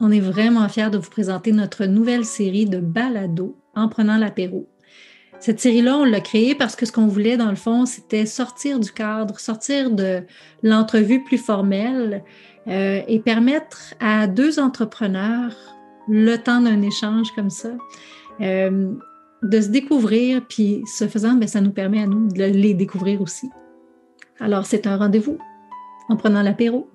On est vraiment fiers de vous présenter notre nouvelle série de balado en prenant l'apéro. Cette série-là, on l'a créée parce que ce qu'on voulait, dans le fond, c'était sortir du cadre, sortir de l'entrevue plus formelle euh, et permettre à deux entrepreneurs, le temps d'un échange comme ça, euh, de se découvrir, puis ce faisant, bien, ça nous permet à nous de les découvrir aussi. Alors, c'est un rendez-vous en prenant l'apéro.